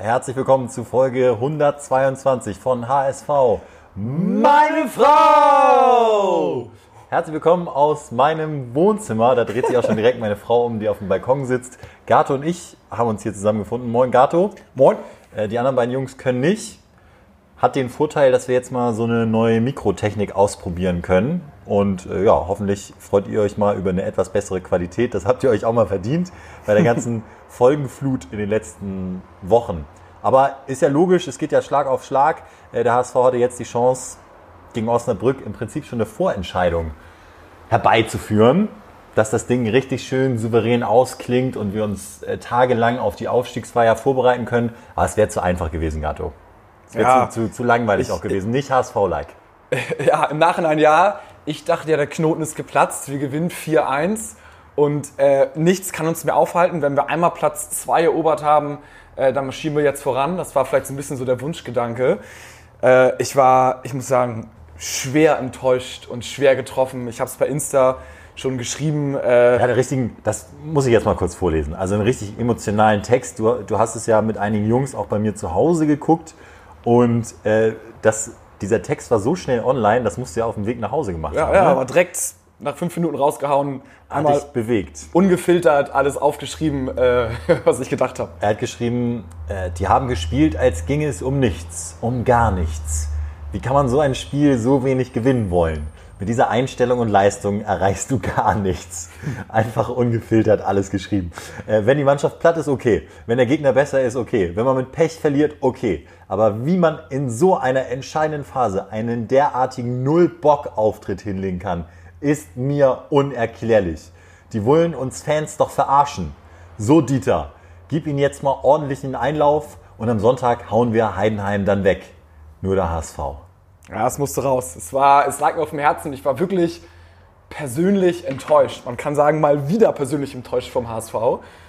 Herzlich willkommen zu Folge 122 von HSV. Meine Frau! Herzlich willkommen aus meinem Wohnzimmer. Da dreht sich auch schon direkt meine Frau um, die auf dem Balkon sitzt. Gato und ich haben uns hier zusammengefunden. Moin Gato. Moin. Äh, Die anderen beiden Jungs können nicht. Hat den Vorteil, dass wir jetzt mal so eine neue Mikrotechnik ausprobieren können. Und äh, ja, hoffentlich freut ihr euch mal über eine etwas bessere Qualität. Das habt ihr euch auch mal verdient bei der ganzen Folgenflut in den letzten Wochen. Aber ist ja logisch, es geht ja Schlag auf Schlag. Äh, Der HSV hatte jetzt die Chance, gegen Osnabrück im Prinzip schon eine Vorentscheidung herbeizuführen, dass das Ding richtig schön souverän ausklingt und wir uns äh, tagelang auf die Aufstiegsfeier vorbereiten können. Aber es wäre zu einfach gewesen, Gatto. Es wäre Ja. zu, zu, zu langweilig Ich- auch gewesen. Nicht HSV-like. Ja, im Nachhinein ja. Ich dachte ja, der Knoten ist geplatzt. Wir gewinnen 4-1 und äh, nichts kann uns mehr aufhalten. Wenn wir einmal Platz 2 erobert haben, äh, dann marschieren wir jetzt voran. Das war vielleicht so ein bisschen so der Wunschgedanke. Äh, ich war, ich muss sagen, schwer enttäuscht und schwer getroffen. Ich habe es bei Insta schon geschrieben. Äh, Ja, der richtigen, das muss ich jetzt mal kurz vorlesen. Also einen richtig emotionalen Text. Du, du hast es ja mit einigen Jungs auch bei mir zu Hause geguckt und äh, das, dieser Text war so schnell online, das musst du ja auf dem Weg nach Hause gemacht ja, haben. ja, ne? aber direkt nach fünf Minuten rausgehauen, Hat einmal dich bewegt. ungefiltert alles aufgeschrieben, äh, was ich gedacht habe. Er hat geschrieben, äh, die haben gespielt, als ginge es um nichts, um gar nichts. Wie kann man so ein Spiel so wenig gewinnen wollen? Mit dieser Einstellung und Leistung erreichst du gar nichts. Einfach ungefiltert alles geschrieben. Äh, wenn die Mannschaft platt ist, okay. Wenn der Gegner besser ist, okay. Wenn man mit Pech verliert, okay. Aber wie man in so einer entscheidenden Phase einen derartigen Null-Bock-Auftritt hinlegen kann, ist mir unerklärlich. Die wollen uns Fans doch verarschen. So, Dieter, gib ihnen jetzt mal ordentlich einen Einlauf und am Sonntag hauen wir Heidenheim dann weg. Nur der HSV. Ja, es musste raus. Es, war, es lag mir auf dem Herzen. Ich war wirklich persönlich enttäuscht. Man kann sagen, mal wieder persönlich enttäuscht vom HSV.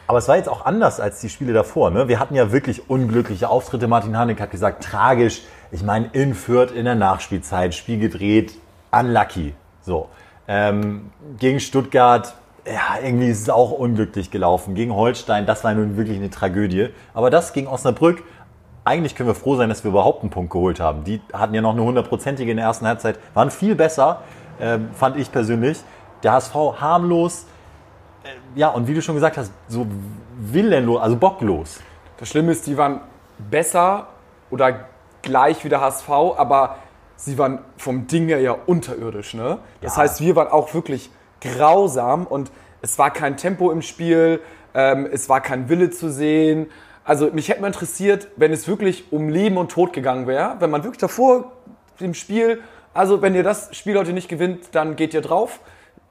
Aber es war jetzt auch anders als die Spiele davor. Ne? Wir hatten ja wirklich unglückliche Auftritte. Martin Hanek hat gesagt, tragisch. Ich meine, in Fürth in der Nachspielzeit, Spiel gedreht, unlucky. So. Ähm, gegen Stuttgart, ja, irgendwie ist es auch unglücklich gelaufen. Gegen Holstein, das war nun wirklich eine Tragödie. Aber das gegen Osnabrück, eigentlich können wir froh sein, dass wir überhaupt einen Punkt geholt haben. Die hatten ja noch eine hundertprozentige in der ersten Halbzeit, waren viel besser, ähm, fand ich persönlich. Der HSV harmlos, ja, und wie du schon gesagt hast, so willenlos, also bocklos. Das Schlimme ist, die waren besser oder gleich wie der HSV, aber sie waren vom Ding her ja unterirdisch. Ne? Das Ja. heißt, wir waren auch wirklich grausam und es war kein Tempo im Spiel, ähm, es war kein Wille zu sehen. Also mich hätte mal interessiert, wenn es wirklich um Leben und Tod gegangen wäre, wenn man wirklich davor im Spiel, also wenn ihr das Spiel heute nicht gewinnt, dann geht ihr drauf.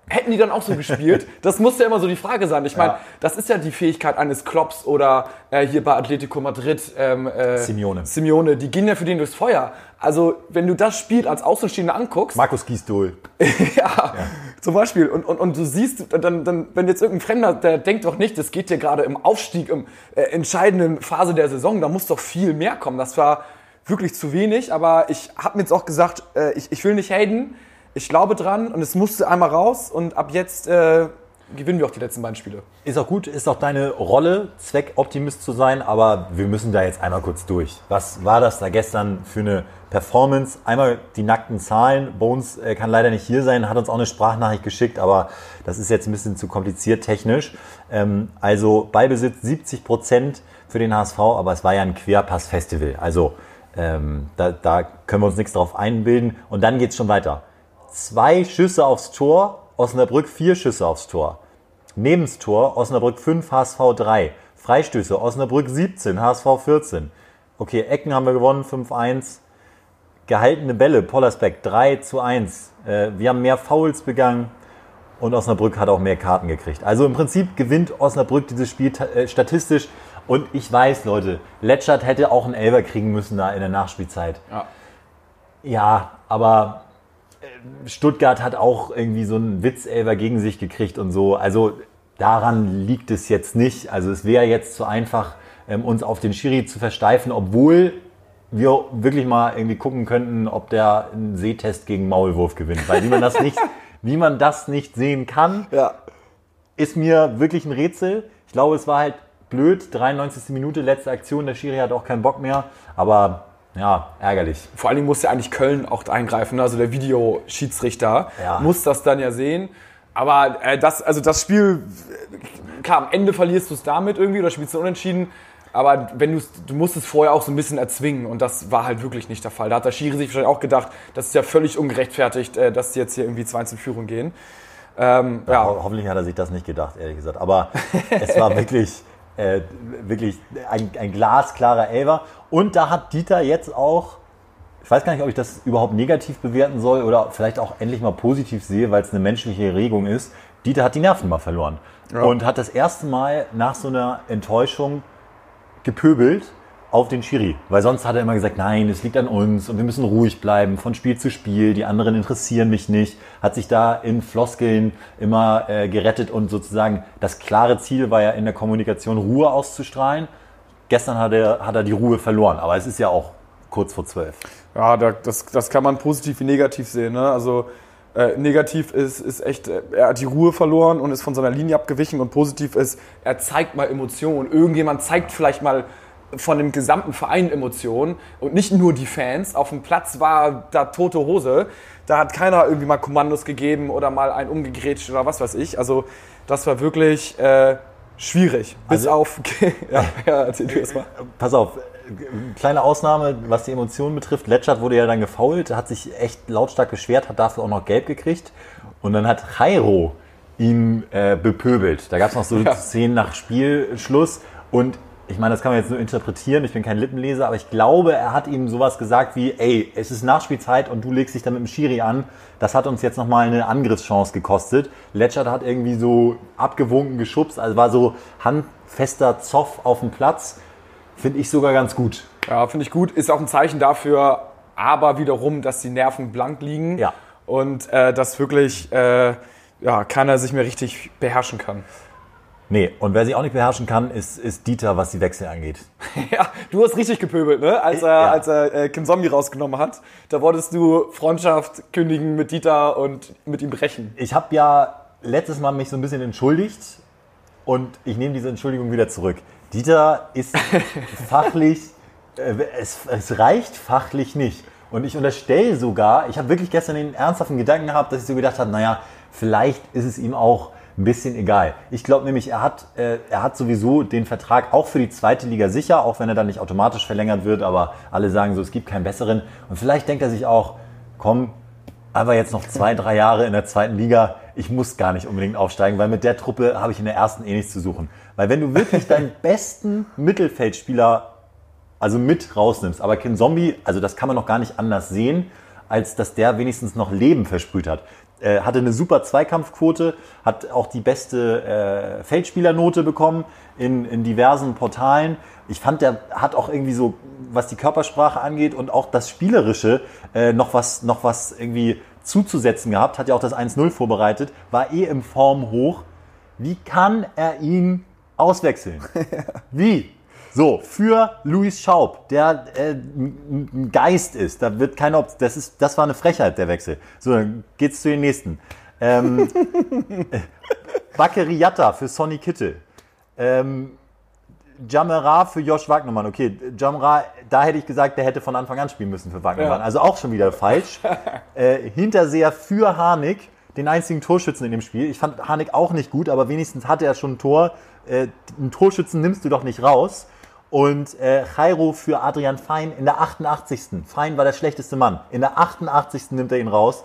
Hätten die dann auch so gespielt? Das muss ja immer so die Frage sein. Ich meine, Ja. das ist ja die Fähigkeit eines Klopps oder äh, hier bei Atletico Madrid ähm, äh, Simeone. Simeone, die gehen ja für den durchs Feuer. Also wenn du das Spiel als Außenstehender anguckst, Markus Gisdol. ja, zum Beispiel, und, und, und du siehst, dann, dann, wenn jetzt irgendein Fremder, der denkt doch nicht, das geht dir gerade im Aufstieg, im äh, entscheidenden Phase der Saison, da muss doch viel mehr kommen. Das war wirklich zu wenig, aber ich habe mir jetzt auch gesagt, äh, ich, ich will nicht haten, ich glaube dran und es musste einmal raus und ab jetzt äh, gewinnen wir auch die letzten beiden Spiele. Ist auch gut, ist auch deine Rolle, Zweckoptimist zu sein, aber wir müssen da jetzt einmal kurz durch. Was war das da gestern für eine Performance? Einmal die nackten Zahlen. Bones äh, kann leider nicht hier sein, hat uns auch eine Sprachnachricht geschickt, aber das ist jetzt ein bisschen zu kompliziert technisch. Ähm, also Ballbesitz 70 Prozent für den HSV, aber es war ja ein Querpass-Festival. Also ähm, da, da können wir uns nichts drauf einbilden. Und dann geht's schon weiter. Zwei Schüsse aufs Tor, Osnabrück vier Schüsse aufs Tor. Nebenstor, Osnabrück 5, HSV 3. Freistöße, Osnabrück 17, HSV 14. Okay, Ecken haben wir gewonnen, 5-1. Gehaltene Bälle, Pollersbeck 3 zu 1. Äh, wir haben mehr Fouls begangen und Osnabrück hat auch mehr Karten gekriegt. Also im Prinzip gewinnt Osnabrück dieses Spiel äh, statistisch. Und ich weiß, Leute, Letschert hätte auch einen Elber kriegen müssen da in der Nachspielzeit. Ja. Ja, aber Stuttgart hat auch irgendwie so einen Witzelber gegen sich gekriegt und so. Also daran liegt es jetzt nicht. Also es wäre jetzt zu einfach, ähm, uns auf den Schiri zu versteifen, obwohl wir wirklich mal irgendwie gucken könnten, ob der einen Sehtest gegen Maulwurf gewinnt. Weil wie man das nicht, wie man das nicht sehen kann, Ja. ist mir wirklich ein Rätsel. Ich glaube, es war halt blöd, 93. Minute, letzte Aktion, der Schiri hat auch keinen Bock mehr, aber ja, ärgerlich. Vor allen Dingen muss ja eigentlich Köln auch eingreifen, ne? also der Videoschiedsrichter ja. muss das dann ja sehen. Aber äh, das, also das Spiel, klar, am Ende verlierst du es damit irgendwie oder spielst du unentschieden. Aber wenn du du musst es vorher auch so ein bisschen erzwingen und das war halt wirklich nicht der Fall. Da hat der Schiri sich wahrscheinlich auch gedacht, das ist ja völlig ungerechtfertigt, äh, dass die jetzt hier irgendwie 2 in Führung gehen. Ähm, ja, ja. Ho hoffentlich hat er sich das nicht gedacht, ehrlich gesagt. Aber es war wirklich, äh, wirklich ein, ein glasklarer Elver. Und da hat Dieter jetzt auch, ich weiß gar nicht, ob ich das überhaupt negativ bewerten soll oder vielleicht auch endlich mal positiv sehe, weil es eine menschliche Erregung ist. Dieter hat die Nerven mal verloren. Ja. Und hat das erste Mal nach so einer Enttäuschung gepöbelt auf den Schiri. Weil sonst hat er immer gesagt, nein, es liegt an uns und wir müssen ruhig bleiben von Spiel zu Spiel. Die anderen interessieren mich nicht. Hat sich da in Floskeln immer äh, gerettet und sozusagen das klare Ziel war ja in der Kommunikation Ruhe auszustrahlen. Gestern hat er, hat er die Ruhe verloren, aber es ist ja auch kurz vor zwölf. Ja, das, das kann man positiv wie negativ sehen. Ne? Also äh, negativ ist, ist echt, äh, er hat die Ruhe verloren und ist von seiner Linie abgewichen und positiv ist, er zeigt mal Emotionen. Irgendjemand zeigt vielleicht mal von dem gesamten Verein Emotionen und nicht nur die Fans. Auf dem Platz war da tote Hose. Da hat keiner irgendwie mal Kommandos gegeben oder mal einen umgegrätscht oder was weiß ich. Also das war wirklich äh, schwierig. Bis also, auf... ja, ja, erzähl du mal. Pass auf, kleine Ausnahme, was die Emotionen betrifft. Letschert wurde ja dann gefault, hat sich echt lautstark beschwert, hat dafür auch noch gelb gekriegt. Und dann hat Jairo ihn äh, bepöbelt. Da gab es noch so ja. Szenen nach Spielschluss und ich meine, das kann man jetzt nur interpretieren, ich bin kein Lippenleser, aber ich glaube, er hat ihm sowas gesagt wie, ey, es ist Nachspielzeit und du legst dich dann mit dem Schiri an. Das hat uns jetzt nochmal eine Angriffschance gekostet. Letschert hat irgendwie so abgewunken, geschubst, also war so handfester Zoff auf dem Platz. Finde ich sogar ganz gut. Ja, finde ich gut. Ist auch ein Zeichen dafür, aber wiederum, dass die Nerven blank liegen. Ja. Und äh, dass wirklich äh, ja, keiner sich mehr richtig beherrschen kann. Nee, und wer sich auch nicht beherrschen kann, ist, ist Dieter, was die Wechsel angeht. ja, du hast richtig gepöbelt, ne? Als er, ja. als er äh, Kim Zombie rausgenommen hat. Da wolltest du Freundschaft kündigen mit Dieter und mit ihm brechen. Ich habe ja letztes Mal mich so ein bisschen entschuldigt und ich nehme diese Entschuldigung wieder zurück. Dieter ist fachlich, äh, es, es reicht fachlich nicht. Und ich unterstelle sogar, ich habe wirklich gestern den ernsthaften Gedanken gehabt, dass ich so gedacht habe, naja, vielleicht ist es ihm auch ein bisschen egal. Ich glaube nämlich, er hat, äh, er hat sowieso den Vertrag auch für die zweite Liga sicher, auch wenn er dann nicht automatisch verlängert wird, aber alle sagen so, es gibt keinen besseren. Und vielleicht denkt er sich auch, komm, aber jetzt noch zwei, drei Jahre in der zweiten Liga, ich muss gar nicht unbedingt aufsteigen, weil mit der Truppe habe ich in der ersten eh nichts zu suchen. Weil wenn du wirklich deinen besten Mittelfeldspieler also mit rausnimmst, aber Kim Zombie, also das kann man noch gar nicht anders sehen, als dass der wenigstens noch Leben versprüht hat. Äh, hatte eine super Zweikampfquote, hat auch die beste äh, Feldspielernote bekommen in, in diversen Portalen. Ich fand, der hat auch irgendwie so, was die Körpersprache angeht und auch das Spielerische, äh, noch, was, noch was irgendwie zuzusetzen gehabt. Hat ja auch das 1-0 vorbereitet, war eh im Form hoch. Wie kann er ihn auswechseln? Wie? So, für Luis Schaub, der äh, ein Geist ist, da wird keine Option, das, ist, das war eine Frechheit, der Wechsel. So, dann geht's zu den nächsten. Ähm, Bakeriata für Sonny Kittel. Ähm, Jamera für Josh Wagnermann. Okay, Jamera, da hätte ich gesagt, der hätte von Anfang an spielen müssen für Wagnermann. Ja. Also auch schon wieder falsch. äh, Hinterseher für Harnik, den einzigen Torschützen in dem Spiel. Ich fand Harnik auch nicht gut, aber wenigstens hatte er schon ein Tor. Äh, einen Torschützen nimmst du doch nicht raus. Und äh, Jairo für Adrian Fein in der 88. Fein war der schlechteste Mann. In der 88. nimmt er ihn raus.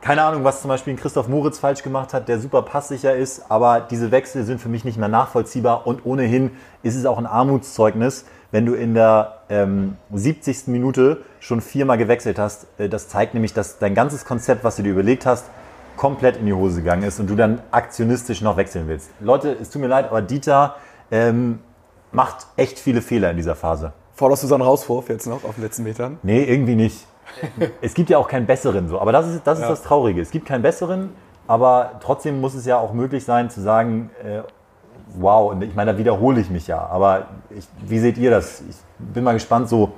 Keine Ahnung, was zum Beispiel Christoph Moritz falsch gemacht hat, der super passsicher ist, aber diese Wechsel sind für mich nicht mehr nachvollziehbar und ohnehin ist es auch ein Armutszeugnis, wenn du in der ähm, 70. Minute schon viermal gewechselt hast. Äh, das zeigt nämlich, dass dein ganzes Konzept, was du dir überlegt hast, komplett in die Hose gegangen ist und du dann aktionistisch noch wechseln willst. Leute, es tut mir leid, aber Dieter ähm, macht echt viele Fehler in dieser Phase. Forderst du so einen Rauswurf jetzt noch auf den letzten Metern? Nee, irgendwie nicht. es gibt ja auch keinen besseren so. Aber das ist, das, ist ja. das Traurige. Es gibt keinen besseren, aber trotzdem muss es ja auch möglich sein zu sagen, äh, wow, und ich meine, da wiederhole ich mich ja. Aber ich, wie seht ihr das? Ich bin mal gespannt, so,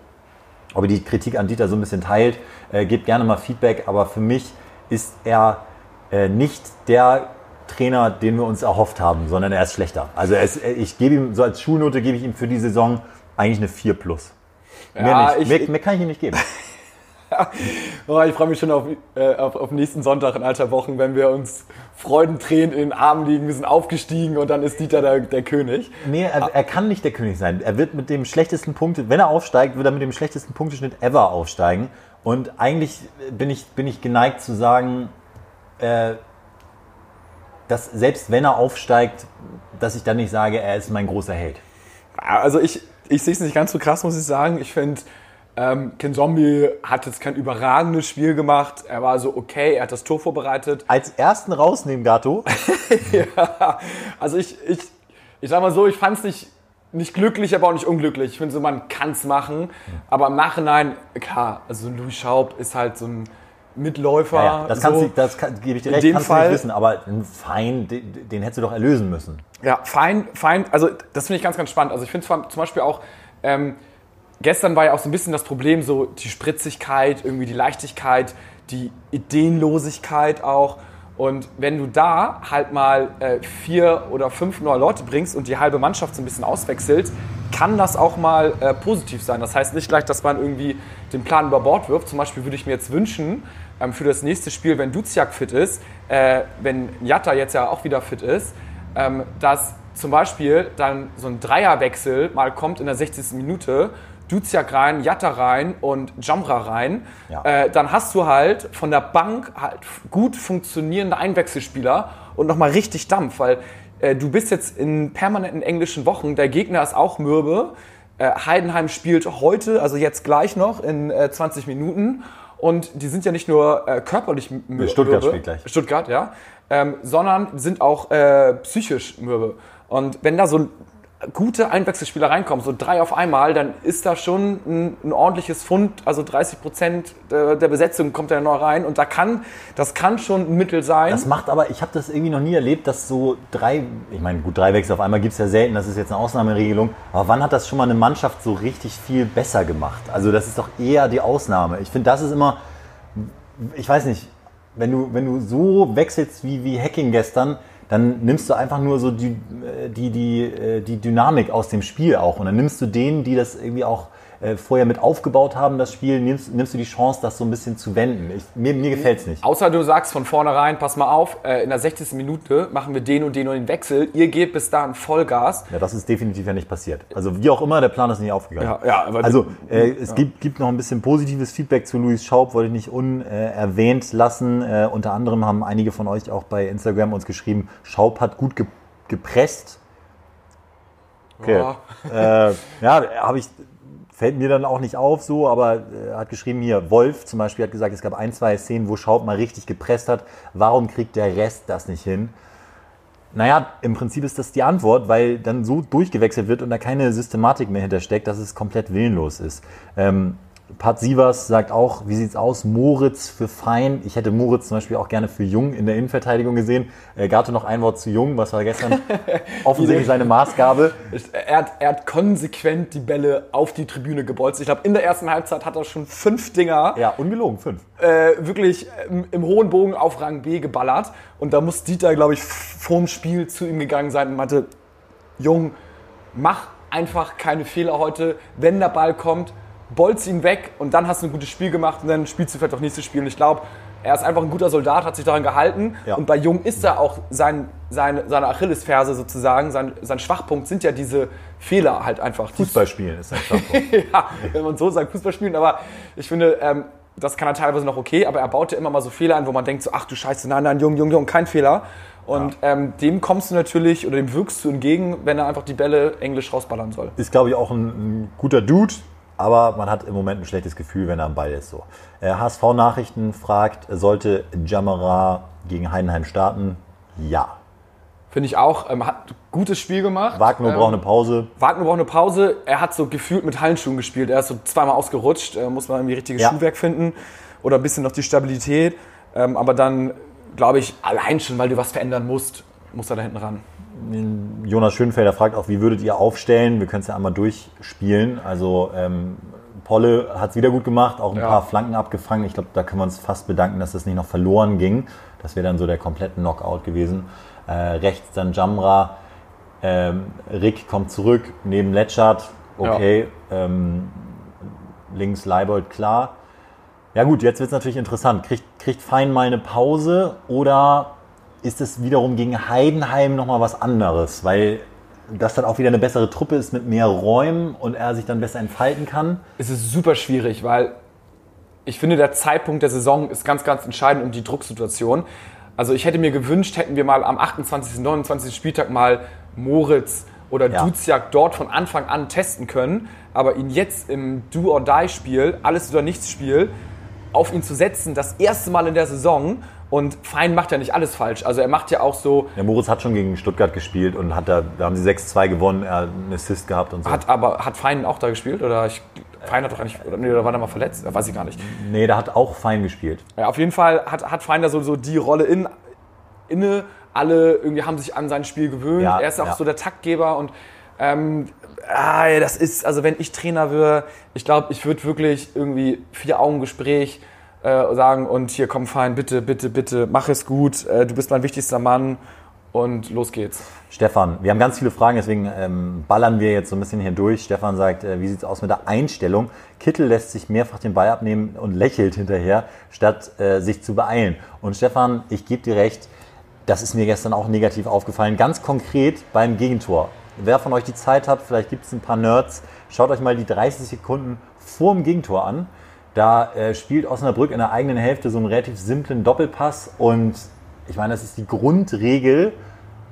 ob ihr die Kritik an Dieter so ein bisschen teilt. Äh, gebt gerne mal Feedback, aber für mich ist er äh, nicht der Trainer, den wir uns erhofft haben, sondern er ist schlechter. Also ist, ich gebe ihm, so als Schulnote gebe ich ihm für die Saison eigentlich eine 4 plus. Mehr, Ja, nicht. ich- mehr, mehr kann ich ihm nicht geben. Oh, ich freue mich schon auf, äh, auf, auf nächsten Sonntag in alter Wochen, wenn wir uns freudentränen in den Armen liegen. Wir sind aufgestiegen und dann ist Dieter der, der König. Nee, er, er kann nicht der König sein. Er wird mit dem schlechtesten Punkte, wenn er aufsteigt, wird er mit dem schlechtesten Punkteschnitt ever aufsteigen. Und eigentlich bin ich, bin ich geneigt zu sagen, äh, dass selbst wenn er aufsteigt, dass ich dann nicht sage, er ist mein großer Held. Also ich, ich sehe es nicht ganz so krass, muss ich sagen. Ich finde, ähm, Ken Zombie hat jetzt kein überragendes Spiel gemacht. Er war so okay, er hat das Tor vorbereitet. Als ersten rausnehmen, Gato. Also ich, ich, ich sag mal so, ich fand es nicht, nicht glücklich, aber auch nicht unglücklich. Ich finde so, man kann es machen. Aber im Nachhinein, klar, also Louis Schaub ist halt so ein Mitläufer. Ja, ja, das, kannst so. du, das kann, gebe ich dir In recht, dem Fall- nicht wissen, aber ein Fein, den, den hättest du doch erlösen müssen. Ja, fein, fein. Also das finde ich ganz, ganz spannend. Also ich finde zum Beispiel auch, ähm, gestern war ja auch so ein bisschen das Problem, so die Spritzigkeit, irgendwie die Leichtigkeit, die Ideenlosigkeit auch. Und wenn du da halt mal äh, vier oder fünf neue Leute bringst und die halbe Mannschaft so ein bisschen auswechselt, kann das auch mal äh, positiv sein. Das heißt nicht gleich, dass man irgendwie den Plan über Bord wirft. Zum Beispiel würde ich mir jetzt wünschen, ähm, für das nächste Spiel, wenn Duziak fit ist, äh, wenn Jatta jetzt ja auch wieder fit ist, ähm, dass zum Beispiel dann so ein Dreierwechsel mal kommt in der 60. Minute, Duziak rein, Jatta rein und Jamra rein, Ja. äh, dann hast du halt von der Bank halt gut funktionierende Einwechselspieler und nochmal richtig Dampf, weil äh, du bist jetzt in permanenten englischen Wochen, der Gegner ist auch mürbe, äh, Heidenheim spielt heute, also jetzt gleich noch in äh, 20 Minuten und die sind ja nicht nur äh, körperlich mürbe. Stuttgart spielt gleich. Stuttgart, ja. Ähm, sondern sind auch äh, psychisch mürbe. Und wenn da so gute Einwechselspieler reinkommen, so drei auf einmal, dann ist da schon ein, ein ordentliches Fund, also 30 Prozent der, der Besetzung kommt da neu rein und da kann, das kann schon ein Mittel sein. Das macht aber, ich habe das irgendwie noch nie erlebt, dass so drei, ich meine, gut, drei Wechsel auf einmal gibt es ja selten, das ist jetzt eine Ausnahmeregelung, aber wann hat das schon mal eine Mannschaft so richtig viel besser gemacht? Also das ist doch eher die Ausnahme. Ich finde, das ist immer, ich weiß nicht, wenn du, wenn du so wechselst wie, wie Hacking gestern, dann nimmst du einfach nur so die, äh, die, die, äh, die Dynamik aus dem Spiel auch. Und dann nimmst du denen, die das irgendwie auch äh, vorher mit aufgebaut haben, das Spiel, nimmst, nimmst du die Chance, das so ein bisschen zu wenden. Ich, mir mir gefällt es nicht. Außer du sagst von vornherein, pass mal auf, äh, in der 60. Minute machen wir den und den und den Wechsel, ihr gebt bis dahin Vollgas. Ja, das ist definitiv ja nicht passiert. Also wie auch immer, der Plan ist nicht aufgegangen. Ja, ja, also äh, es gibt, gibt noch ein bisschen positives Feedback zu Luis Schaub, wollte ich nicht unerwähnt lassen. Äh, unter anderem haben einige von euch auch bei Instagram uns geschrieben, Schaub hat gut ge gepresst. Okay. Ja. Äh, ja, habe ich, fällt mir dann auch nicht auf so, aber äh, hat geschrieben hier, Wolf zum Beispiel hat gesagt, es gab ein, zwei Szenen, wo Schaub mal richtig gepresst hat. Warum kriegt der Rest das nicht hin? Naja, im Prinzip ist das die Antwort, weil dann so durchgewechselt wird und da keine Systematik mehr hintersteckt, dass es komplett willenlos ist. Ähm, Pat Sievers sagt auch, wie sieht's aus? Moritz für Fein. Ich hätte Moritz zum Beispiel auch gerne für Jung in der Innenverteidigung gesehen. Äh, Gato noch ein Wort zu Jung, was war gestern offensichtlich seine Maßgabe. Er hat, er hat konsequent die Bälle auf die Tribüne gebolzt. Ich glaube, in der ersten Halbzeit hat er schon fünf Dinger Ja, ungelogen, fünf. äh, wirklich im, im hohen Bogen auf Rang B geballert. Und da muss Dieter, glaube ich, vorm Spiel zu ihm gegangen sein und meinte, Jung, mach einfach keine Fehler heute. Wenn der Ball kommt, bolz ihn weg und dann hast du ein gutes Spiel gemacht und dann spielst du vielleicht auch nächstes Spiel. Und ich glaube, er ist einfach ein guter Soldat, hat sich daran gehalten. Ja. Und bei Jung ist da auch sein, sein, seine Achillesferse sozusagen, sein, sein Schwachpunkt sind ja diese Fehler halt einfach. Die- Fußball spielen ist ein Schwachpunkt. ja, wenn man so sagt, Fußball spielen. Aber ich finde, ähm, das kann er teilweise noch okay, aber er baut ja immer mal so Fehler ein, wo man denkt so, ach du Scheiße, nein, nein, Jung, Jung, Jung, kein Fehler. Und ähm, dem kommst du natürlich oder dem wirkst du entgegen, wenn er einfach die Bälle englisch rausballern soll. ist, glaube ich, auch ein, ein guter Dude, aber man hat im Moment ein schlechtes Gefühl, wenn er am Ball ist. So. Äh, HSV Nachrichten fragt, sollte Jamara gegen Heidenheim starten? Ja. Finde ich auch. Ähm, hat ein gutes Spiel gemacht. Wagner ähm, braucht eine Pause. Wagner braucht eine Pause. Er hat so gefühlt mit Hallenschuhen gespielt. Er ist so zweimal ausgerutscht. Äh, muss man irgendwie richtiges Ja. Schuhwerk finden. Oder ein bisschen noch die Stabilität. Ähm, aber dann, glaube ich, allein schon, weil du was verändern musst, muss er da hinten ran. Jonas Schönfelder fragt auch, wie würdet ihr aufstellen? Wir können es ja einmal durchspielen. Also ähm, Polle hat es wieder gut gemacht, auch ein Ja. paar Flanken abgefangen. Ich glaube, da können wir uns fast bedanken, dass das nicht noch verloren ging. Das wäre dann so der komplette Knockout gewesen. Äh, rechts dann Jamra. Ähm, Rick kommt zurück, neben Letschert. Okay. Ähm, links Leibold, klar. Ja gut, jetzt wird es natürlich interessant. Kriegt, kriegt Fein mal eine Pause oder ist es wiederum gegen Heidenheim nochmal was anderes? Weil das dann auch wieder eine bessere Truppe ist mit mehr Räumen und er sich dann besser entfalten kann. Es ist super schwierig, weil ich finde, der Zeitpunkt der Saison ist ganz, ganz entscheidend um die Drucksituation. Also ich hätte mir gewünscht, hätten wir mal am 28., 29. Spieltag mal Moritz oder Ja. Duziak dort von Anfang an testen können, aber ihn jetzt im Do-or-Die-Spiel, alles oder nichts Spiel, auf ihn zu setzen, das erste Mal in der Saison und Fein macht ja nicht alles falsch. Also er macht ja auch so, Der Moritz hat schon gegen Stuttgart gespielt und hat da, da haben sie 6-2 gewonnen, er hat einen Assist gehabt und so. hat aber, hat Fein auch da gespielt oder ich, Fein hat doch nicht, oder, nee, oder war der mal verletzt? Weiß ich gar nicht. nee, der hat auch fein gespielt. Ja, auf jeden Fall hat, hat Fein da so, so die Rolle in, inne. Alle irgendwie haben sich an sein Spiel gewöhnt. Ja, er ist auch ja. so der Taktgeber und ähm, ah, das ist, also wenn ich Trainer wäre, ich glaube, ich würde wirklich irgendwie vier Augen Gespräch äh, sagen und hier komm Fein, bitte, bitte, bitte, mach es gut, äh, du bist mein wichtigster Mann und los geht's. Stefan, wir haben ganz viele Fragen, deswegen ähm, ballern wir jetzt so ein bisschen hier durch. Stefan sagt, äh, wie sieht es aus mit der Einstellung? Kittel lässt sich mehrfach den Ball abnehmen und lächelt hinterher, statt äh, sich zu beeilen. Und Stefan, ich gebe dir recht, das ist mir gestern auch negativ aufgefallen. Ganz konkret beim Gegentor. Wer von euch die Zeit hat, vielleicht gibt es ein paar Nerds, schaut euch mal die 30 Sekunden vor dem Gegentor an. Da äh, spielt Osnabrück in der eigenen Hälfte so einen relativ simplen Doppelpass und ich meine, das ist die Grundregel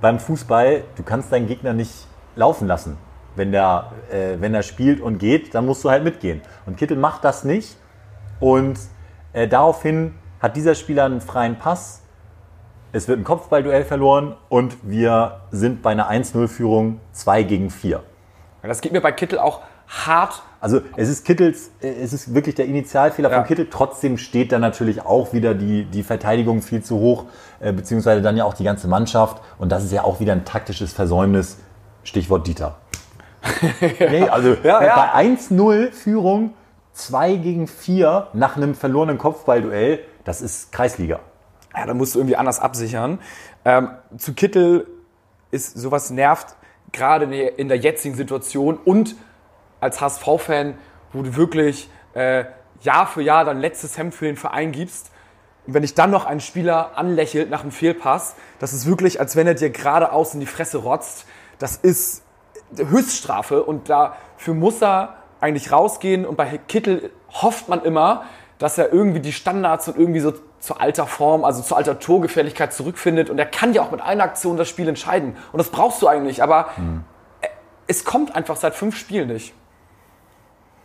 beim Fußball. Du kannst deinen Gegner nicht laufen lassen. Wenn der, äh, wenn er spielt und geht, dann musst du halt mitgehen. Und Kittel macht das nicht. Und äh, daraufhin hat dieser Spieler einen freien Pass. Es wird ein Kopfballduell verloren und wir sind bei einer 1-0-Führung 2 gegen 4. Das geht mir bei Kittel auch hart Also es ist Kittels, äh, es ist wirklich der Initialfehler Ja. von Kittel. Trotzdem steht da natürlich auch wieder die, die Verteidigung viel zu hoch, äh, beziehungsweise dann ja auch die ganze Mannschaft. Und das ist ja auch wieder ein taktisches Versäumnis. Stichwort Dieter. nee, also Ja, äh, ja. bei 1-0 Führung 2 gegen 4 nach einem verlorenen Kopfballduell, das ist Kreisliga. Ja, da musst du irgendwie anders absichern. Ähm, zu Kittel ist sowas nervt, gerade in der- in der jetzigen Situation und als HSV-Fan, wo du wirklich äh, Jahr für Jahr dein letztes Hemd für den Verein gibst. Und wenn dich dann noch ein Spieler anlächelt nach einem Fehlpass, das ist wirklich, als wenn er dir geradeaus in die Fresse rotzt. Das ist Höchststrafe und dafür muss er eigentlich rausgehen. Und bei Kittel hofft man immer, dass er irgendwie die Standards und irgendwie so zur alter Form, also zur alter Torgefährlichkeit zurückfindet. Und er kann ja auch mit einer Aktion das Spiel entscheiden. Und das brauchst du eigentlich. Aber äh, es kommt einfach seit fünf Spielen nicht.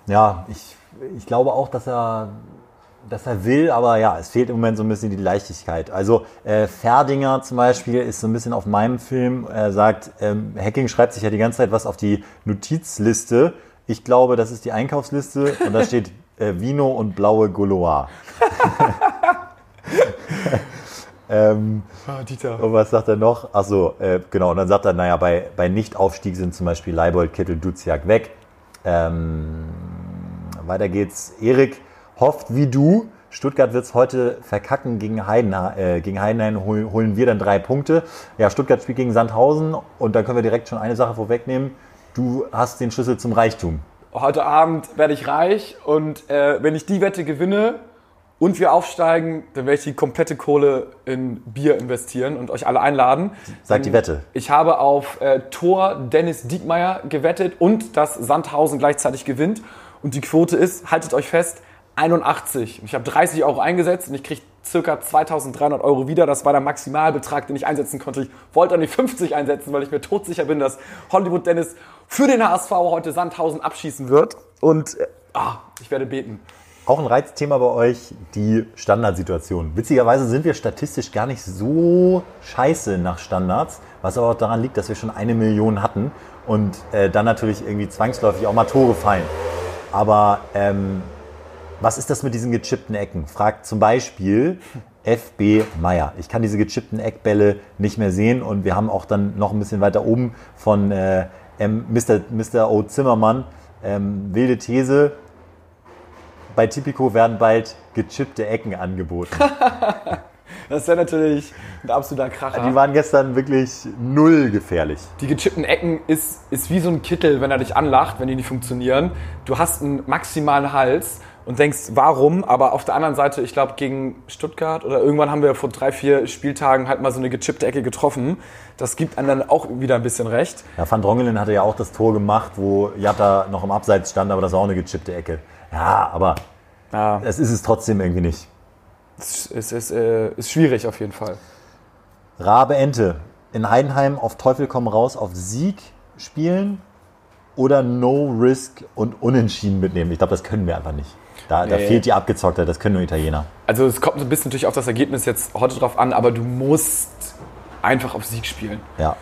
Ja, ich, ich glaube auch, dass er, dass er will, aber ja, es fehlt im Moment so ein bisschen die Leichtigkeit. Also äh, Ferdinger zum Beispiel ist so ein bisschen auf meinem Film, er sagt, ähm, Hacking schreibt sich ja die ganze Zeit was auf die Notizliste. Ich glaube, das ist die Einkaufsliste und da steht äh, Vino und blaue Golois. ähm, Dieter. und was sagt er noch? Achso, äh, genau. Und dann sagt er, naja, bei, bei Nichtaufstieg sind zum Beispiel Leibold, Kittel, Duziak weg. Ähm, weiter geht's. Erik hofft wie du. Stuttgart wird es heute verkacken gegen Heidenheim. Äh, gegen Heidenheim hol, holen wir dann drei Punkte. Ja, Stuttgart spielt gegen Sandhausen und da können wir direkt schon eine Sache vorwegnehmen. Du hast den Schlüssel zum Reichtum. Heute Abend werde ich reich und äh, wenn ich die Wette gewinne und wir aufsteigen, dann werde ich die komplette Kohle in Bier investieren und euch alle einladen. Sag die Wette. Ich habe auf äh, Tor Dennis Diekmeyer gewettet und dass Sandhausen gleichzeitig gewinnt. Und die Quote ist, haltet euch fest, 81. Und Ich habe 30 Euro eingesetzt und ich kriege circa 2300 Euro wieder. Das war der Maximalbetrag, den ich einsetzen konnte. Ich wollte auch nicht 50 einsetzen, weil ich mir todsicher bin, dass Hollywood Dennis für den HSV heute Sandhausen abschießen wird. Und äh, ah, ich werde beten. Auch ein Reizthema bei euch, die Standardsituation. Witzigerweise sind wir statistisch gar nicht so scheiße nach Standards, was aber auch daran liegt, dass wir schon eine Million hatten und äh, dann natürlich irgendwie zwangsläufig auch mal Tore fallen. Aber ähm, was ist das mit diesen gechippten Ecken? Fragt zum Beispiel FB Meier. Ich kann diese gechippten Eckbälle nicht mehr sehen und wir haben auch dann noch ein bisschen weiter oben von äh, Mr. Mr. O. Zimmermann ähm, wilde These. bei Tipico werden bald gechippte Ecken angeboten. Das wäre natürlich ein absoluter Kracher. Die waren gestern wirklich null gefährlich. Die gechippten Ecken ist, ist wie so ein Kittel, wenn er dich anlacht, wenn die nicht funktionieren. Du hast einen maximalen Hals und denkst, warum? Aber auf der anderen Seite, ich glaube, gegen Stuttgart oder irgendwann haben wir vor drei, vier Spieltagen halt mal so eine gechippte Ecke getroffen. Das gibt einem dann auch wieder ein bisschen recht. Ja, Van Drongelen hatte ja auch das Tor gemacht, wo Jatta noch im Abseits stand, aber das war auch eine gechippte Ecke. Ja, aber Ja, es ist es trotzdem irgendwie nicht. Es ist, ist, äh, ist schwierig auf jeden Fall. Rabe Ente in Heidenheim auf Teufel komm raus auf Sieg spielen oder No Risk und Unentschieden mitnehmen. Ich glaube, das können wir einfach nicht. Da, da Nee. fehlt die Abgezocktheit, das können nur Italiener. Also es kommt so ein bisschen natürlich auf das Ergebnis jetzt heute drauf an, aber du musst einfach auf Sieg spielen. Ja.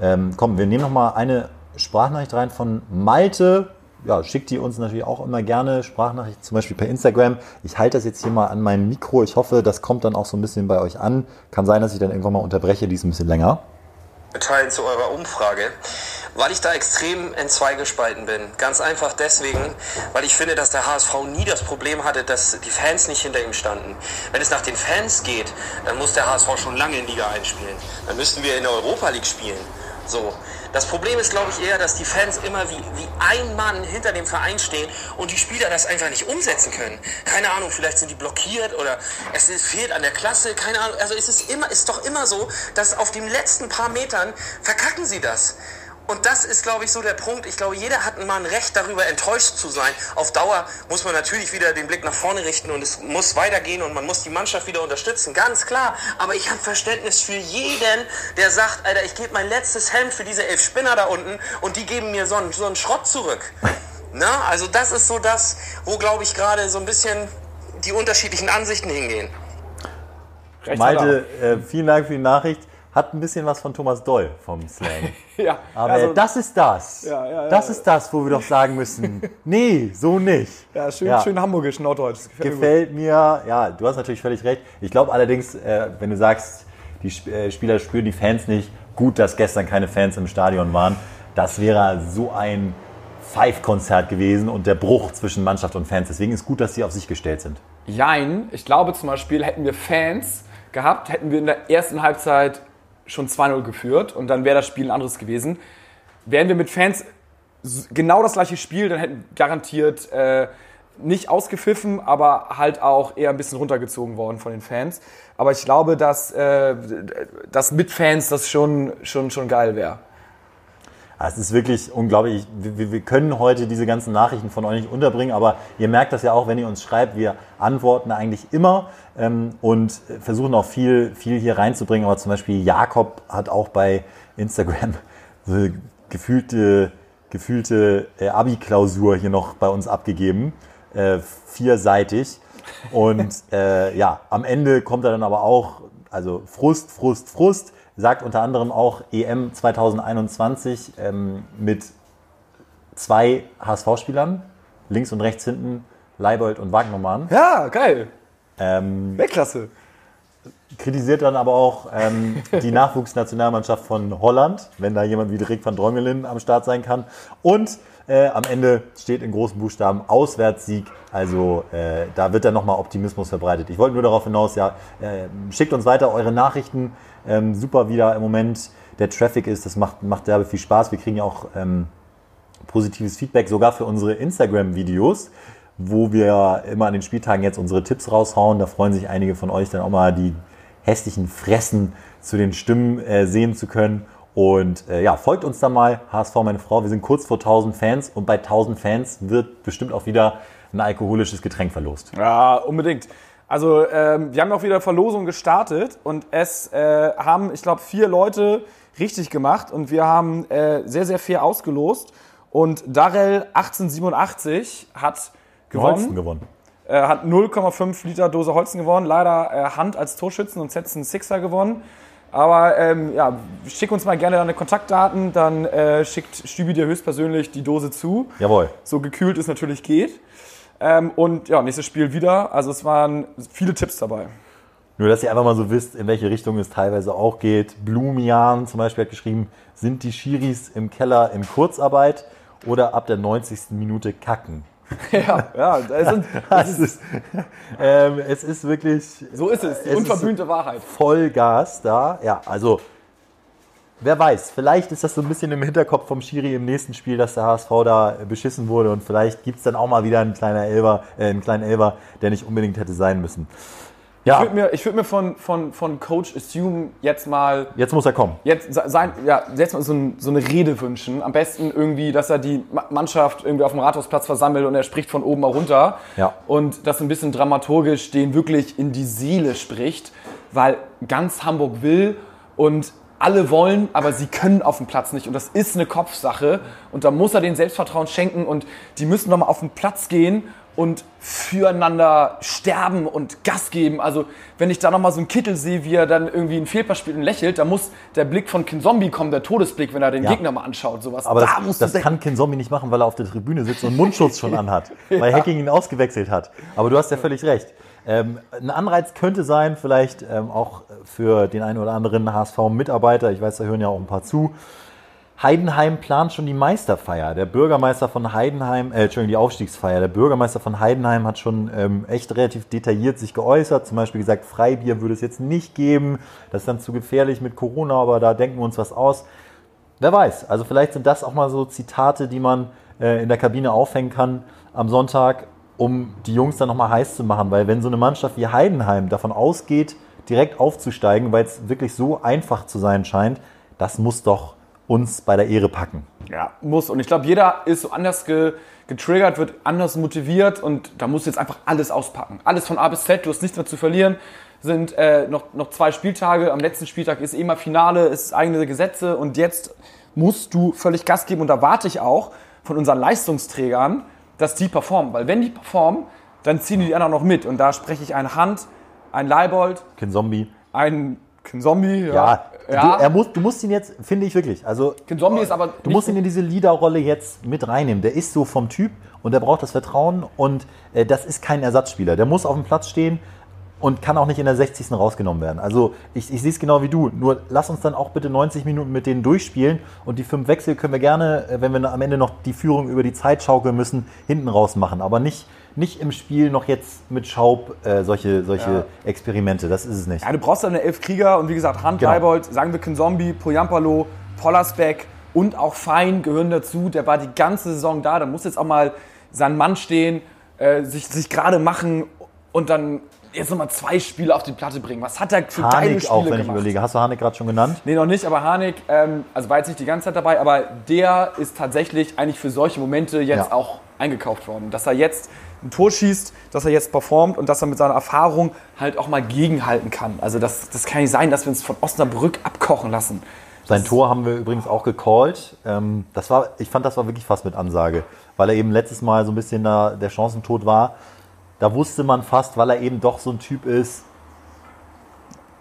Ähm, komm, wir nehmen noch mal eine Sprachnachricht rein von Malte. Ja, schickt die uns natürlich auch immer gerne. Sprachnachricht zum Beispiel per Instagram. Ich halte das jetzt hier mal an mein Mikro. Ich hoffe, das kommt dann auch so ein bisschen bei euch an. Kann sein, dass ich dann irgendwann mal unterbreche. Die ist ein bisschen länger. mitteilen zu eurer Umfrage, weil ich da extrem entzweigespalten bin. Ganz einfach deswegen, weil ich finde, dass der HSV nie das Problem hatte, dass die Fans nicht hinter ihm standen. Wenn es nach den Fans geht, dann muss der HSV schon lange in Liga einspielen. Dann müssten wir in der Europa League spielen. So. Das Problem ist, glaube ich, eher, dass die Fans immer wie, wie ein Mann hinter dem Verein stehen und die Spieler das einfach nicht umsetzen können. Keine Ahnung, vielleicht sind die blockiert oder es ist, fehlt an der Klasse, keine Ahnung. Also es ist immer, ist doch immer so, dass auf den letzten paar Metern verkacken sie das. Und das ist, glaube ich, so der Punkt. Ich glaube, jeder hat mal ein Recht darüber, enttäuscht zu sein. Auf Dauer muss man natürlich wieder den Blick nach vorne richten und es muss weitergehen und man muss die Mannschaft wieder unterstützen, ganz klar. Aber ich habe Verständnis für jeden, der sagt, Alter, ich gebe mein letztes Hemd für diese elf Spinner da unten und die geben mir so einen, so einen Schrott zurück. Na, also das ist so das, wo, glaube ich, gerade so ein bisschen die unterschiedlichen Ansichten hingehen. Recht Malte, äh, vielen Dank für die Nachricht. Hat ein bisschen was von Thomas Doll vom Slang. Ja, Aber also, das ist das. Ja, ja, das ist das, wo wir doch sagen müssen, nee, so nicht. ja, schön, schön hamburgisch, norddeutsch. Das gefällt. Gefällt mir, ja, du hast natürlich völlig recht. Ich glaube allerdings, äh, wenn du sagst, die äh, Spieler spüren die Fans nicht, gut, dass gestern keine Fans im Stadion waren. Das wäre so ein Five-Konzert gewesen und der Bruch zwischen Mannschaft und Fans. Deswegen ist gut, dass sie auf sich gestellt sind. Jein, ich glaube zum Beispiel, hätten wir Fans gehabt, hätten wir in der ersten Halbzeit schon 2-0 geführt und dann wäre das Spiel ein anderes gewesen. Wären wir mit Fans genau das gleiche Spiel, dann hätten garantiert äh, nicht ausgepfiffen, aber halt auch eher ein bisschen runtergezogen worden von den Fans. Aber ich glaube, dass, äh, dass mit Fans das schon, schon, schon geil wäre. Ah, Es ist wirklich unglaublich. Wir, wir können heute diese ganzen Nachrichten von euch nicht unterbringen, aber ihr merkt das ja auch, wenn ihr uns schreibt. Wir antworten eigentlich immer ähm, und versuchen auch viel, viel hier reinzubringen. Aber zum Beispiel Jakob hat auch bei Instagram so gefühlte, gefühlte äh, Abi-Klausur hier noch bei uns abgegeben. Äh, vierseitig. Und äh, ja, am Ende kommt er dann aber auch, also Frust, Frust, Frust, sagt unter anderem auch EM 2021 ähm, mit zwei HSV-Spielern, links und rechts hinten, Leibold und Wagnermann. Ja, geil. Ähm, Weltklasse. kritisiert dann aber auch ähm, die Nachwuchsnationalmannschaft von Holland, wenn da jemand wie Dirk van Drongelen am Start sein kann. Und äh, am Ende steht in großen Buchstaben Auswärtssieg. Also äh, da wird dann nochmal Optimismus verbreitet. Ich wollte nur darauf hinaus, ja, äh, schickt uns weiter eure Nachrichten. Ähm, super, wie da im Moment der Traffic ist. Das macht, macht derbe viel Spaß. Wir kriegen ja auch ähm, positives Feedback, sogar für unsere Instagram-Videos, wo wir immer an den Spieltagen jetzt unsere Tipps raushauen. Da freuen sich einige von euch dann auch mal die hässlichen Fressen zu den Stimmen äh, sehen zu können. Und äh, ja, folgt uns da mal, HSV, meine Frau. Wir sind kurz vor 1000 Fans und bei 1000 Fans wird bestimmt auch wieder ein alkoholisches Getränk verlost. Ja, unbedingt. Also ähm, wir haben auch wieder Verlosung gestartet und es äh, haben, ich glaube, vier Leute richtig gemacht und wir haben äh, sehr, sehr fair ausgelost. Und Darrell 1887 hat gewonnen, gewonnen. äh, hat 0,5 Liter Dose Holzen gewonnen, leider äh, Hand als Torschützen und Setz einen Sixer gewonnen. Aber ähm, ja, schick uns mal gerne deine Kontaktdaten, dann äh, schickt Stübi dir höchstpersönlich die Dose zu Jawohl. so gekühlt es natürlich geht. Ähm, und ja, nächstes Spiel wieder. Also es waren viele Tipps dabei. Nur, dass ihr einfach mal so wisst, in welche Richtung es teilweise auch geht. Blumian zum Beispiel hat geschrieben, sind die Schiris im Keller in Kurzarbeit oder ab der 90. Minute kacken? ja, ja, das sind, Das ist, ähm, es ist wirklich so ist es, die Es ist unverblümte Wahrheit. Vollgas da. Ja, also wer weiß, vielleicht ist das so ein bisschen im Hinterkopf vom Schiri im nächsten Spiel, dass der HSV da beschissen wurde und vielleicht gibt es dann auch mal wieder einen, kleiner Elber, äh, einen kleinen Elber, der nicht unbedingt hätte sein müssen. Ich Ja, würde mir, ich würd mir von, von, von Coach Assume jetzt mal jetzt muss er kommen. jetzt se- sein, ja, jetzt mal so, ein, so eine Rede wünschen. Am besten irgendwie, dass er die Ma- Mannschaft irgendwie auf dem Rathausplatz versammelt und er spricht von oben mal runter. Ja. Und das ein bisschen dramaturgisch den wirklich in die Seele spricht, weil ganz Hamburg will und alle wollen, aber sie können auf dem Platz nicht. Und das ist eine Kopfsache. Und da muss er den Selbstvertrauen schenken und die müssen nochmal auf den Platz gehen und füreinander sterben und Gas geben. Also wenn ich da nochmal so einen Kittel sehe, wie er dann irgendwie einen Fehlpass spielt und lächelt, da muss der Blick von Kin Zombie kommen, der Todesblick, wenn er den Ja. Gegner mal anschaut. Sowas. Aber da das, das kann Ken Zombie nicht machen, weil er auf der Tribüne sitzt und Mundschutz schon anhat, weil Hacking ihn ausgewechselt hat. Aber du hast ja völlig recht. Ähm, ein Anreiz könnte sein, vielleicht ähm, auch für den einen oder anderen HSV-Mitarbeiter, ich weiß, da hören ja auch ein paar zu, Heidenheim plant schon die Meisterfeier. Der Bürgermeister von Heidenheim, äh, Entschuldigung, die Aufstiegsfeier. Der Bürgermeister von Heidenheim hat schon ähm, echt relativ detailliert sich geäußert. Zum Beispiel gesagt, Freibier würde es jetzt nicht geben. Das ist dann zu gefährlich mit Corona, aber da denken wir uns was aus. Wer weiß, also vielleicht sind das auch mal so Zitate, die man äh, in der Kabine aufhängen kann am Sonntag, um die Jungs dann nochmal heiß zu machen. Weil wenn so eine Mannschaft wie Heidenheim davon ausgeht, direkt aufzusteigen, weil es wirklich so einfach zu sein scheint, das muss doch uns bei der Ehre packen. Ja, muss. Und ich glaube, jeder ist so anders ge getriggert, wird anders motiviert und da musst du jetzt einfach alles auspacken. Alles von A bis Z, du hast nichts mehr zu verlieren. Sind äh, noch, noch zwei Spieltage. Am letzten Spieltag ist eh mal Finale, es ist eigene Gesetze und jetzt musst du völlig Gas geben und da warte ich auch von unseren Leistungsträgern, dass die performen. Weil wenn die performen, dann ziehen die anderen noch mit. Und da spreche ich ein Hand, ein Leibold, Ken Zombie. ein Zombie. Ja, ja. Du, er muss, du musst ihn jetzt, finde ich wirklich, also Zombie ist aber Du musst ihn in diese Leaderrolle jetzt mit reinnehmen. Der ist so vom Typ und der braucht das Vertrauen und äh, das ist kein Ersatzspieler. Der muss auf dem Platz stehen und kann auch nicht in der 60. rausgenommen werden. Also ich, ich sehe es genau wie du. Nur lass uns dann auch bitte 90 Minuten mit denen durchspielen und die fünf Wechsel können wir gerne, äh, wenn wir am Ende noch die Führung über die Zeit schaukeln müssen, hinten raus machen. Aber nicht, nicht im Spiel noch jetzt mit Schaub äh, solche, solche Ja. Experimente. Das ist es nicht. Ja, du brauchst dann eine elf Krieger und wie gesagt, Hand, Genau. Leibold, sagen wir Zombie, Poyampalo, Pollersbeck und auch Fein gehören dazu. Der war die ganze Saison da. Da muss jetzt auch mal sein Mann stehen, äh, sich, sich gerade machen und dann jetzt nochmal zwei Spiele auf die Platte bringen. Was hat er für geile Hanik Spiele auch, wenn ich gemacht? überlege. Hast du Hanik gerade schon genannt? Nee, noch nicht, aber Harnik, ähm, also war jetzt nicht die ganze Zeit dabei, aber der ist tatsächlich eigentlich für solche Momente jetzt Ja. auch eingekauft worden. Dass er jetzt ein Tor schießt, dass er jetzt performt und dass er mit seiner Erfahrung halt auch mal gegenhalten kann. Also das, das kann nicht sein, dass wir uns von Osnabrück abkochen lassen. Sein Tor haben wir übrigens auch gecallt. Ähm, das war, ich fand, das war wirklich fast mit Ansage, weil er eben letztes Mal so ein bisschen da der Chancentod war. Da wusste man fast, weil er eben doch so ein Typ ist,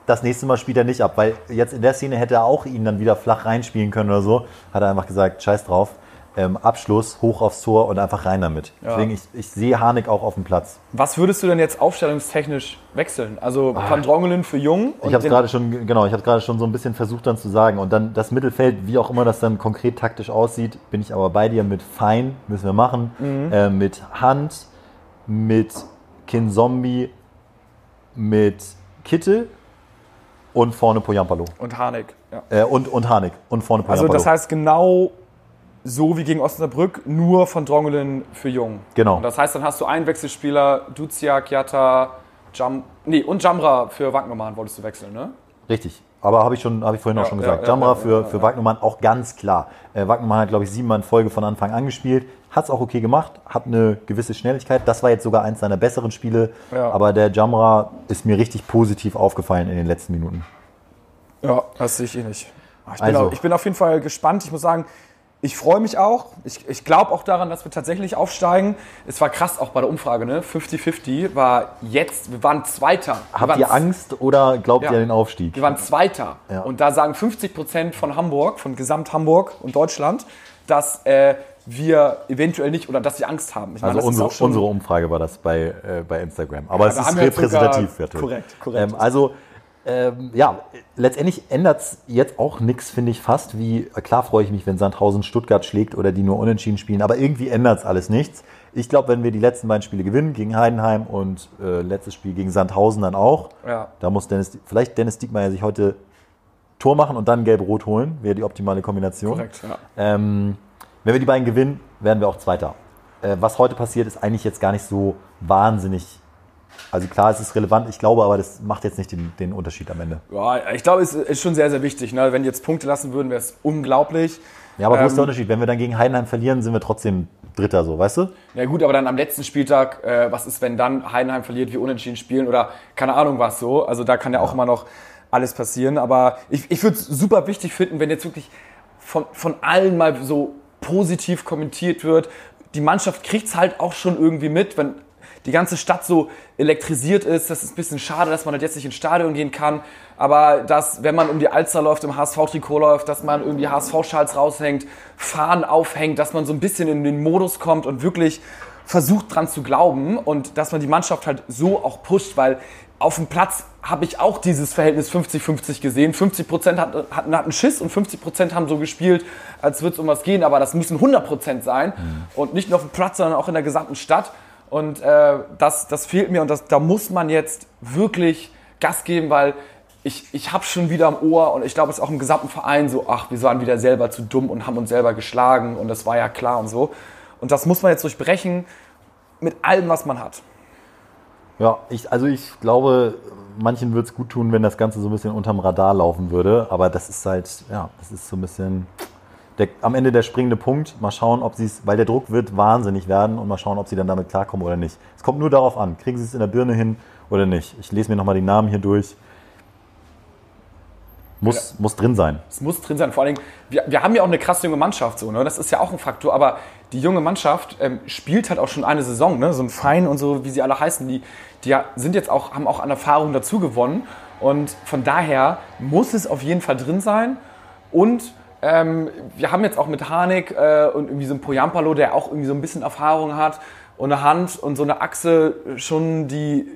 das nächste Mal spielt er nicht ab, weil jetzt in der Szene hätte er auch ihn dann wieder flach reinspielen können oder so. Hat er einfach gesagt, scheiß drauf. Ähm, Abschluss, hoch aufs Tor und einfach rein damit. Deswegen, ich, ich sehe Harnik auch auf dem Platz. Was würdest du denn jetzt aufstellungstechnisch wechseln? Also Van Drongelen für Jung Ich habe gerade schon, genau, ich habe gerade schon so ein bisschen versucht dann zu sagen. Und dann das Mittelfeld, wie auch immer das dann konkret taktisch aussieht, bin ich aber bei dir mit Fein, müssen wir machen, Mhm. äh, mit Hand, mit Kin Zombie, mit Kittel und vorne Poyampalo. und Harnik. Ja. Äh, und, und Harnik und vorne Also Poyampalo. das heißt genau so wie gegen Osnabrück, nur von Drongelen für Jung. Genau. Und das heißt, dann hast du einen Wechselspieler, Duziak, Jatta, Jam, nee, und Jamra für Wagnermann wolltest du wechseln, ne? Richtig. Aber habe ich, schon- habe ich vorhin auch Ja, schon ja, gesagt. ja, Jamra ja, für, für. Wagnermann auch ganz klar. Äh, Wagnermann hat, glaube ich, siebenmal in Folge von Anfang an gespielt. Hat es auch okay gemacht, hat eine gewisse Schnelligkeit. Das war jetzt sogar eins seiner besseren Spiele. Aber der Jamra ist mir richtig positiv aufgefallen in den letzten Minuten. Ja, das sehe ich eh nicht. Ich bin, Also. auf, ich bin auf jeden Fall gespannt. Ich muss sagen, ich freue mich auch. Ich, ich glaube auch daran, dass wir tatsächlich aufsteigen. Es war krass auch bei der Umfrage, ne? 50-50 war jetzt, wir waren Zweiter. Wir Habt waren ihr Angst oder glaubt Ja. ihr an den Aufstieg? Wir waren Zweiter. Ja. Und da sagen 50 Prozent von Hamburg, von Gesamt Hamburg und Deutschland, dass äh, wir eventuell nicht oder dass sie Angst haben. Ich meine, Also unsere, unsere Umfrage war das bei, äh, bei Instagram. Aber Ja, es ist repräsentativ. korrekt, korrekt. Ähm, also Ähm, ja, letztendlich ändert es jetzt auch nichts, finde ich fast. Wie klar freue ich mich, wenn Sandhausen Stuttgart schlägt oder die nur unentschieden spielen, aber irgendwie ändert es alles nichts. Ich glaube, wenn wir die letzten beiden Spiele gewinnen, gegen Heidenheim und äh, letztes Spiel gegen Sandhausen dann auch, Ja. da muss Dennis, vielleicht Dennis Diekmeyer sich heute Tor machen und dann gelb-rot holen, wäre die optimale Kombination. Korrekt, ja. Ähm, wenn wir die beiden gewinnen, werden wir auch Zweiter. Äh, was heute passiert, ist eigentlich jetzt gar nicht so wahnsinnig. Also klar, es ist relevant, ich glaube, aber das macht jetzt nicht den, den Unterschied am Ende. Ja, ich glaube, es ist schon sehr, sehr wichtig. Ne? Wenn die jetzt Punkte lassen würden, wäre es unglaublich. Ja, aber wo ist Ähm, der Unterschied? Wenn wir dann gegen Heidenheim verlieren, sind wir trotzdem Dritter, so, weißt du? Ja gut, aber dann am letzten Spieltag, äh, was ist, wenn dann Heidenheim verliert, wir unentschieden spielen oder keine Ahnung was so. Also da kann ja auch immer noch alles passieren. Aber ich, ich würde es super wichtig finden, wenn jetzt wirklich von, von allen mal so positiv kommentiert wird. Die Mannschaft kriegt es halt auch schon irgendwie mit, wenn die ganze Stadt so elektrisiert ist. Das ist ein bisschen schade, dass man halt jetzt nicht ins Stadion gehen kann. Aber dass, wenn man um die Alster läuft, im HSV-Trikot läuft, dass man irgendwie HSV-Schals raushängt, Fahnen aufhängt, dass man so ein bisschen in den Modus kommt und wirklich versucht dran zu glauben und dass man die Mannschaft halt so auch pusht, weil auf dem Platz habe ich auch dieses Verhältnis 50-50 gesehen. 50 Prozent hatten, hatten, Schiss und 50 Prozent haben so gespielt, als würde es um was gehen. Aber das müssen 100 Prozent sein. Und nicht nur auf dem Platz, sondern auch in der gesamten Stadt. Und äh, das, das fehlt mir und das, da muss man jetzt wirklich Gas geben, weil ich, ich habe schon wieder am Ohr und ich glaube, es ist auch im gesamten Verein so, ach, wir waren wieder selber zu dumm und haben uns selber geschlagen und das war ja klar und so. Und das muss man jetzt durchbrechen mit allem, was man hat. Ja, ich, also ich glaube, manchen würde es gut tun, wenn das Ganze so ein bisschen unterm Radar laufen würde. Aber das ist halt, ja, das ist so ein bisschen der, am Ende der springende Punkt. Mal schauen, ob sie es, weil der Druck wird wahnsinnig werden und mal schauen, ob sie dann damit klarkommen oder nicht. Es kommt nur darauf an, kriegen sie es in der Birne hin oder nicht. Ich lese mir nochmal die Namen hier durch. Muss, muss drin sein. Es muss drin sein. Vor allen Dingen, wir, wir haben ja auch eine krass junge Mannschaft, so, ne? das ist ja auch ein Faktor, aber die junge Mannschaft ähm, spielt halt auch schon eine Saison, ne? so ein Fein und so, wie sie alle heißen, die, die ja sind jetzt auch, haben auch an Erfahrung dazu gewonnen und von daher muss es auf jeden Fall drin sein und ähm, wir haben jetzt auch mit Harnik äh, und irgendwie so ein Poyampalo, der auch irgendwie so ein bisschen Erfahrung hat und eine Hand und so eine Achse schon, die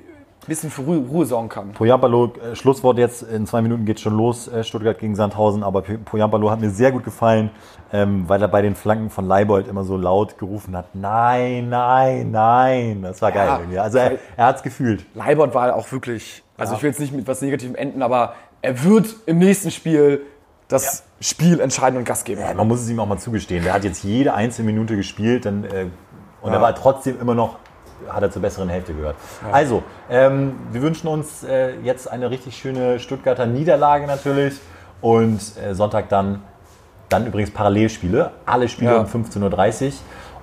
ein bisschen für Ruhe, Ruhe sorgen kann. Poyampalo, äh, Schlusswort jetzt, in zwei Minuten geht schon los, äh, Stuttgart gegen Sandhausen, aber Poyampalo hat mir sehr gut gefallen, ähm, weil er bei den Flanken von Leibold immer so laut gerufen hat, nein, nein, nein, das war geil Ja. irgendwie. Also er, er hat es gefühlt. Leibert war auch wirklich, also Ja. ich will jetzt nicht mit was Negativem enden, aber er wird im nächsten Spiel das Spiel entscheiden und Gas geben. Ja, man muss es ihm auch mal zugestehen, der hat jetzt jede einzelne Minute gespielt dann, äh, und Ja. er war trotzdem immer noch, hat er zur besseren Hälfte gehört. Also, ähm, wir wünschen uns äh, jetzt eine richtig schöne Stuttgarter Niederlage natürlich und äh, Sonntag dann, dann übrigens Parallelspiele, alle Spiele Ja. um 15.30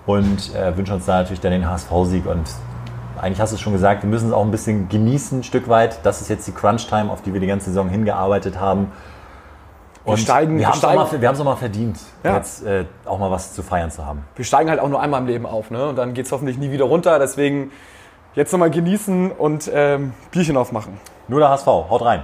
Uhr und äh, wünschen uns da natürlich dann den HSV-Sieg und eigentlich hast du es schon gesagt, wir müssen es auch ein bisschen genießen, ein Stück weit. Das ist jetzt die Crunch-Time, auf die wir die ganze Saison hingearbeitet haben. Und steigen- wir wir haben es wir auch mal verdient, Ja. jetzt äh, auch mal was zu feiern zu haben. Wir steigen halt auch nur einmal im Leben auf, ne? Und dann geht es hoffentlich nie wieder runter. Deswegen jetzt nochmal genießen und ähm, Bierchen aufmachen. Nur der HSV, haut rein.